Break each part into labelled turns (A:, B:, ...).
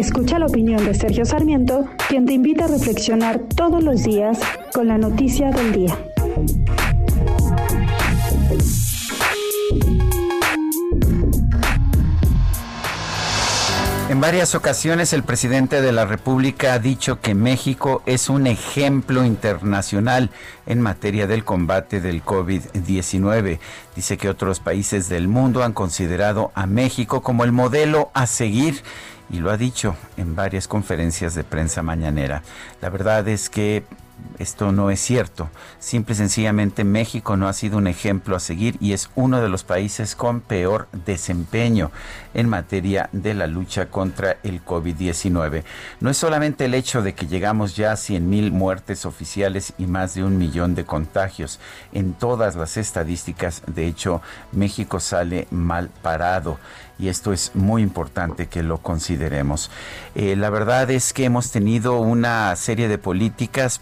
A: Escucha la opinión de Sergio Sarmiento, quien te invita a reflexionar todos los días con la noticia del día.
B: En varias ocasiones el presidente de la República ha dicho que México es un ejemplo internacional en materia del combate del COVID-19. Dice que otros países del mundo han considerado a México como el modelo a seguir y lo ha dicho en varias conferencias de prensa mañanera. La verdad es que esto no es cierto. Simple y sencillamente México no ha sido un ejemplo a seguir y es uno de los países con peor desempeño en materia de la lucha contra el COVID-19. No es solamente el hecho de que llegamos ya a 100 mil muertes oficiales y más de un millón de contagios. En todas las estadísticas, de hecho, México sale mal parado y esto es muy importante que lo consideremos. Eh, la verdad es que hemos tenido una serie de políticas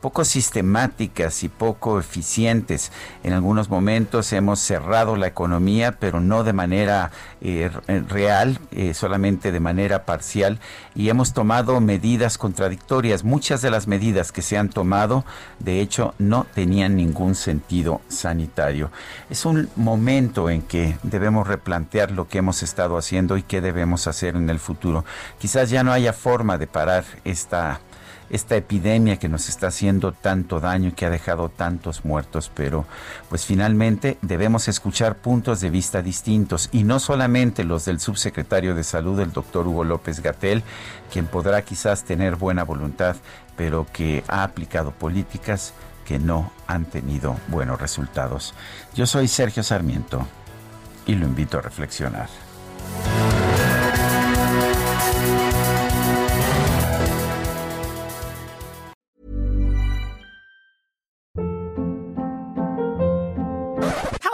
B: poco sistemáticas y poco eficientes. En algunos momentos hemos cerrado la economía, pero no de manera eh, real, eh, solamente de manera parcial, y hemos tomado medidas contradictorias. Muchas de las medidas que se han tomado, de hecho, no tenían ningún sentido sanitario. Es un momento en que debemos replantear lo que hemos estado haciendo y qué debemos hacer en el futuro. Quizás ya no haya forma de parar esta esta epidemia que nos está haciendo tanto daño y que ha dejado tantos muertos, pero pues finalmente debemos escuchar puntos de vista distintos y no solamente los del subsecretario de salud, el doctor Hugo López Gatel, quien podrá quizás tener buena voluntad, pero que ha aplicado políticas que no han tenido buenos resultados. Yo soy Sergio Sarmiento y lo invito a reflexionar.